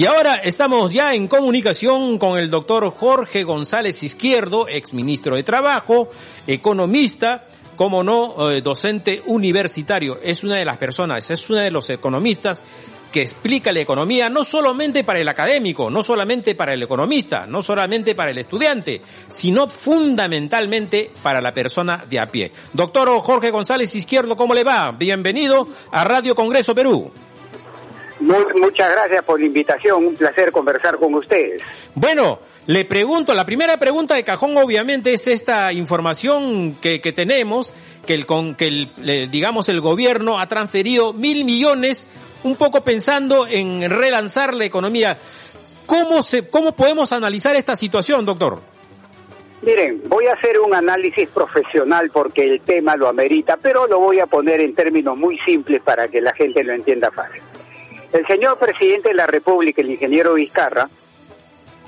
Y ahora estamos ya en comunicación con el doctor Jorge González Izquierdo, exministro de Trabajo, economista, como no, eh, docente universitario. Es una de las personas, es una de los economistas que explica la economía no solamente para el académico, no solamente para el economista, no solamente para el estudiante, sino fundamentalmente para la persona de a pie. Doctor Jorge González Izquierdo, ¿cómo le va? Bienvenido a Radio Congreso Perú. Muchas gracias por la invitación, un placer conversar con ustedes. Bueno, le pregunto, la primera pregunta de cajón obviamente es esta información que, que tenemos, que el, que el, digamos el gobierno ha transferido mil millones un poco pensando en relanzar la economía. ¿Cómo, se, ¿Cómo podemos analizar esta situación, doctor? Miren, voy a hacer un análisis profesional porque el tema lo amerita, pero lo voy a poner en términos muy simples para que la gente lo entienda fácil. El señor presidente de la República, el ingeniero Vizcarra,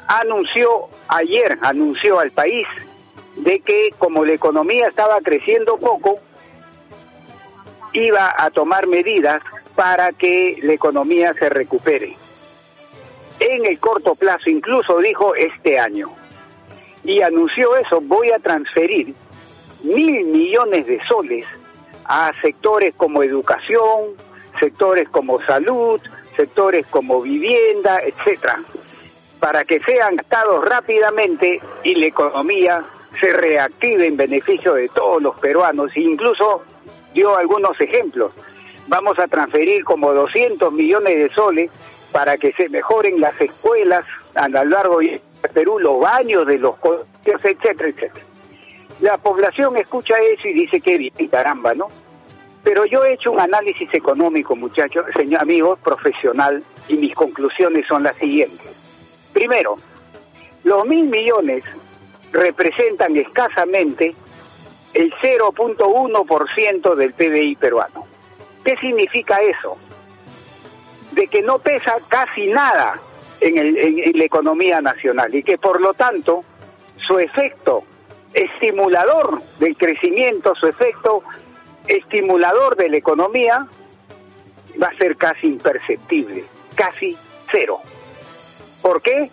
anunció ayer, anunció al país de que como la economía estaba creciendo poco, iba a tomar medidas para que la economía se recupere. En el corto plazo, incluso dijo este año. Y anunció eso, voy a transferir mil millones de soles a sectores como educación, sectores como salud, sectores como vivienda, etcétera, para que sean gastados rápidamente y la economía se reactive en beneficio de todos los peruanos. Incluso dio algunos ejemplos vamos a transferir como 200 millones de soles para que se mejoren las escuelas a lo largo de Perú, los baños de los colegios, etcétera, etcétera. La población escucha eso y dice que bien, caramba, ¿no? Pero yo he hecho un análisis económico, muchachos, señor amigos, profesional, y mis conclusiones son las siguientes. Primero, los mil millones representan escasamente el 0.1% del PBI peruano. ¿Qué significa eso? De que no pesa casi nada en, la economía nacional y que por lo tanto su efecto estimulador del crecimiento, su efecto estimulador de la economía va a ser casi imperceptible, casi cero. ¿Por qué?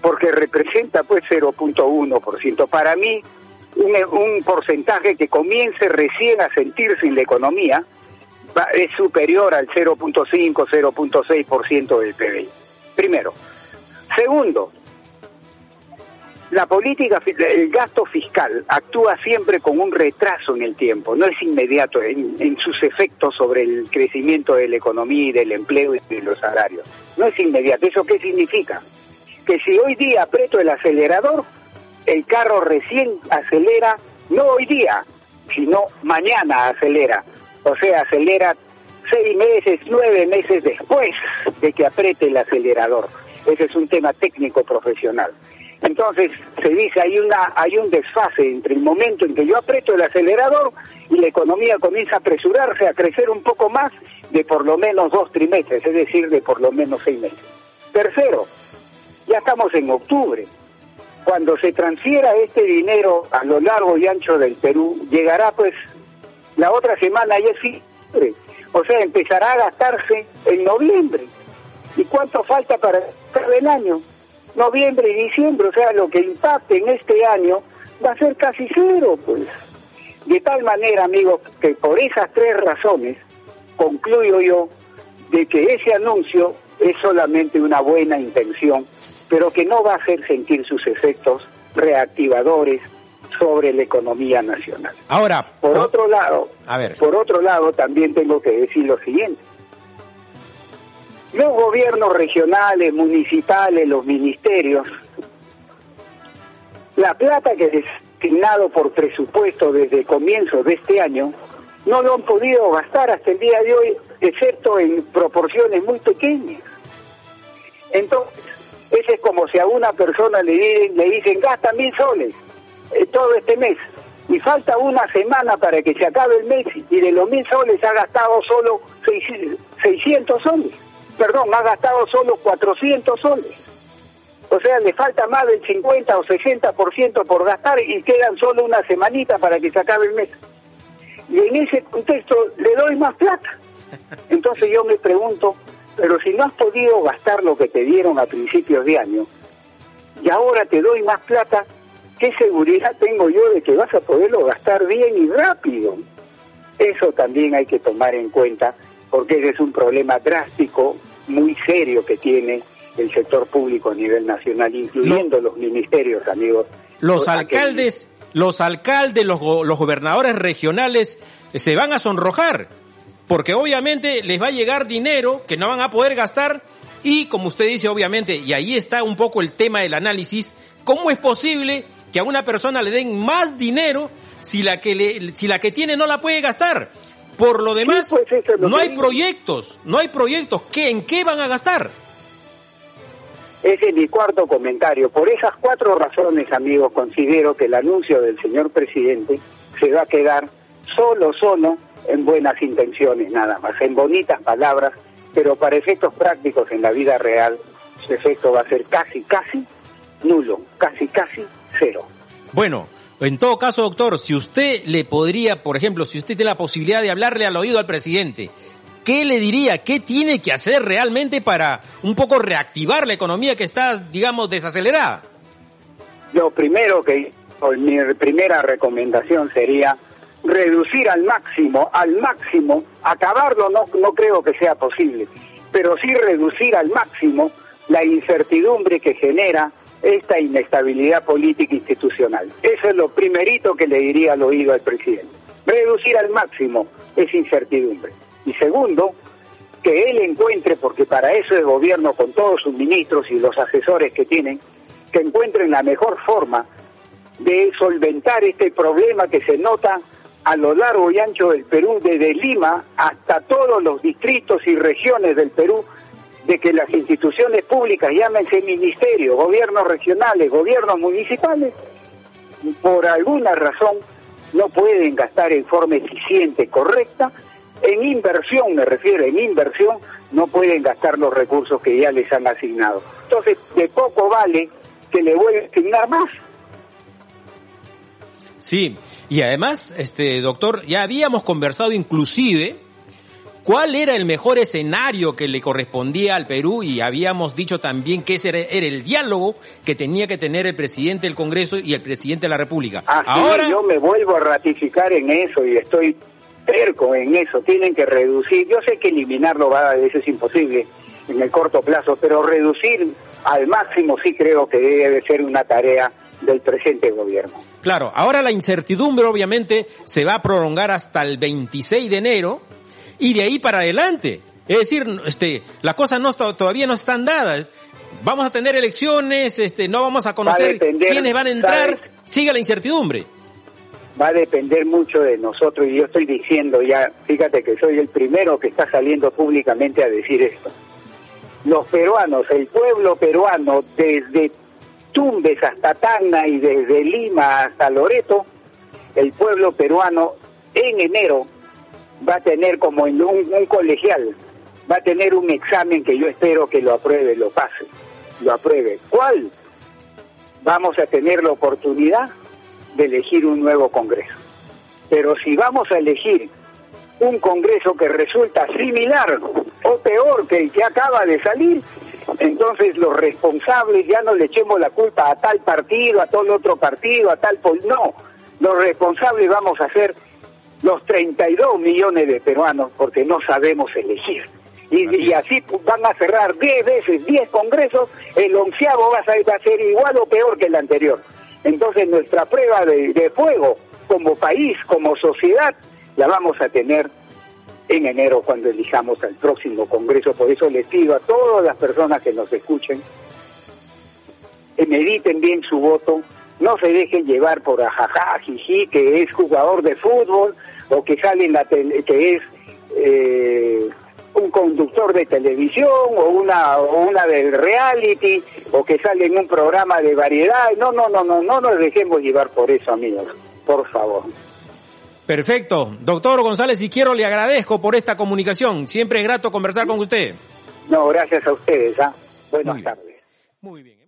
Porque representa pues 0.1%. Para mí, un, un porcentaje que comience recién a sentirse en la economía es superior al 0.5, 0.6% del PBI. Primero. Segundo, la política, el gasto fiscal actúa siempre con un retraso en el tiempo, no es inmediato en, sus efectos sobre el crecimiento de la economía y del empleo y de los salarios. No es inmediato. ¿Eso qué significa? Que si hoy día aprieto el acelerador, el carro recién acelera, no hoy día, sino mañana acelera o sea, acelera seis meses, nueve meses después de que apriete el acelerador. Ese es un tema técnico profesional. Entonces se dice hay una hay un desfase entre el momento en que yo aprieto el acelerador y la economía comienza a apresurarse a crecer un poco más de por lo menos dos trimestres, es decir, de por lo menos seis meses. Tercero, ya estamos en octubre. Cuando se transfiera este dinero a lo largo y ancho del Perú, llegará pues la otra semana ya es o sea, empezará a gastarse en noviembre. ¿Y cuánto falta para el año? Noviembre y diciembre, o sea, lo que impacte en este año va a ser casi cero, pues. De tal manera, amigos, que por esas tres razones concluyo yo de que ese anuncio es solamente una buena intención, pero que no va a hacer sentir sus efectos reactivadores sobre la economía nacional. Ahora, por otro lado, a ver. por otro lado también tengo que decir lo siguiente. Los gobiernos regionales, municipales, los ministerios, la plata que es destinado por presupuesto desde comienzo de este año, no lo han podido gastar hasta el día de hoy, excepto en proporciones muy pequeñas. Entonces, ese es como si a una persona le, le dicen, gasta mil soles eh, todo este mes y falta una semana para que se acabe el mes y de los mil soles ha gastado solo 600 soles. Perdón, ha gastado solo 400 soles. O sea, le falta más del 50 o 60% por gastar y quedan solo una semanita para que se acabe el mes. Y en ese contexto le doy más plata. Entonces yo me pregunto, Pero si no has podido gastar lo que te dieron a principios de año, y ahora te doy más plata, ¿qué seguridad tengo yo de que vas a poderlo gastar bien y rápido? Eso también hay que tomar en cuenta, porque ese es un problema drástico, muy serio que tiene el sector público a nivel nacional, incluyendo los ministerios, amigos. Los alcaldes, los alcaldes, los, los gobernadores regionales se van a sonrojar, porque obviamente les va a llegar dinero que no van a poder gastar y como usted dice, obviamente, y ahí está un poco el tema del análisis, ¿cómo es posible que a una persona le den más dinero si la que le, si la que tiene no la puede gastar? Por lo demás, pues no hay proyectos, no hay proyectos. ¿Qué, ¿En qué van a gastar? Ese es mi cuarto comentario. Por esas cuatro razones, amigos, considero que el anuncio del señor presidente se va a quedar solo, solo en buenas intenciones, nada más, en bonitas palabras, pero para efectos prácticos en la vida real, su efecto va a ser casi, casi nulo, casi, casi cero. Bueno, en todo caso, doctor, si usted le podría, por ejemplo, si usted tiene la posibilidad de hablarle al oído al presidente, ¿qué le diría? ¿Qué tiene que hacer realmente para un poco reactivar la economía que está, digamos, desacelerada? Lo primero que, mi primera recomendación sería reducir al máximo, al máximo, acabarlo no, no creo que sea posible, pero sí reducir al máximo la incertidumbre que genera esta inestabilidad política institucional. Eso es lo primerito que le diría al oído al presidente. Reducir al máximo esa incertidumbre. Y segundo, que él encuentre, porque para eso el gobierno con todos sus ministros y los asesores que tienen, que encuentren la mejor forma de solventar este problema que se nota a lo largo y ancho del Perú, desde Lima hasta todos los distritos y regiones del Perú, de que las instituciones públicas, llámense ministerios, gobiernos regionales, gobiernos municipales, por alguna razón no pueden gastar en forma eficiente, correcta, en inversión, me refiero, en inversión, no pueden gastar los recursos que ya les han asignado. Entonces, de poco vale que le vuelva a asignar más. Sí, y además, este doctor, ya habíamos conversado inclusive cuál era el mejor escenario que le correspondía al Perú y habíamos dicho también que ese era, el diálogo que tenía que tener el presidente del Congreso y el presidente de la República. Ahora yo me vuelvo a ratificar en eso y estoy terco en eso. Tienen que reducir. Yo sé que eliminarlo va a veces es imposible en el corto plazo, pero reducir al máximo sí creo que debe ser una tarea del presente gobierno. Claro, ahora la incertidumbre obviamente se va a prolongar hasta el 26 de enero y de ahí para adelante. Es decir, este, las cosas no todavía no están dadas. Vamos a tener elecciones, este, no vamos a conocer quiénes van a entrar. Sigue la incertidumbre. Va a depender mucho de nosotros y yo estoy diciendo ya, fíjate que soy el primero que está saliendo públicamente a decir esto. Los peruanos, el pueblo peruano, desde Tumbes hasta Tacna y desde Lima hasta Loreto, el pueblo peruano en enero va a tener como en un, colegial, va a tener un examen que yo espero que lo apruebe, lo pase, lo apruebe. ¿Cuál? Vamos a tener la oportunidad de elegir un nuevo Congreso. Pero si vamos a elegir un Congreso que resulta similar o peor que el que acaba de salir, entonces los responsables ya no le echemos la culpa a tal partido, a tal otro partido, a tal... No, los responsables vamos a ser los 32 millones de peruanos porque no sabemos elegir. Y así, van a cerrar 10 veces, 10 congresos, el onceavo va a, ser, igual o peor que el anterior. Entonces nuestra prueba de, de fuego como país, como sociedad, la vamos a tener en enero cuando elijamos al próximo Congreso. Por eso les pido a todas las personas que nos escuchen, que mediten bien su voto, no se dejen llevar por ajaja, jiji, que es jugador de fútbol o que sale en la tele, que es eh, un conductor de televisión o una o una del reality o que sale en un programa de variedad. No, no, no, no, no nos dejemos llevar por eso, amigos. Por favor. Perfecto. Doctor González y quiero le agradezco por esta comunicación. Siempre es grato conversar con usted. No, gracias a ustedes. ¿ah? Buenas tardes. Muy bien.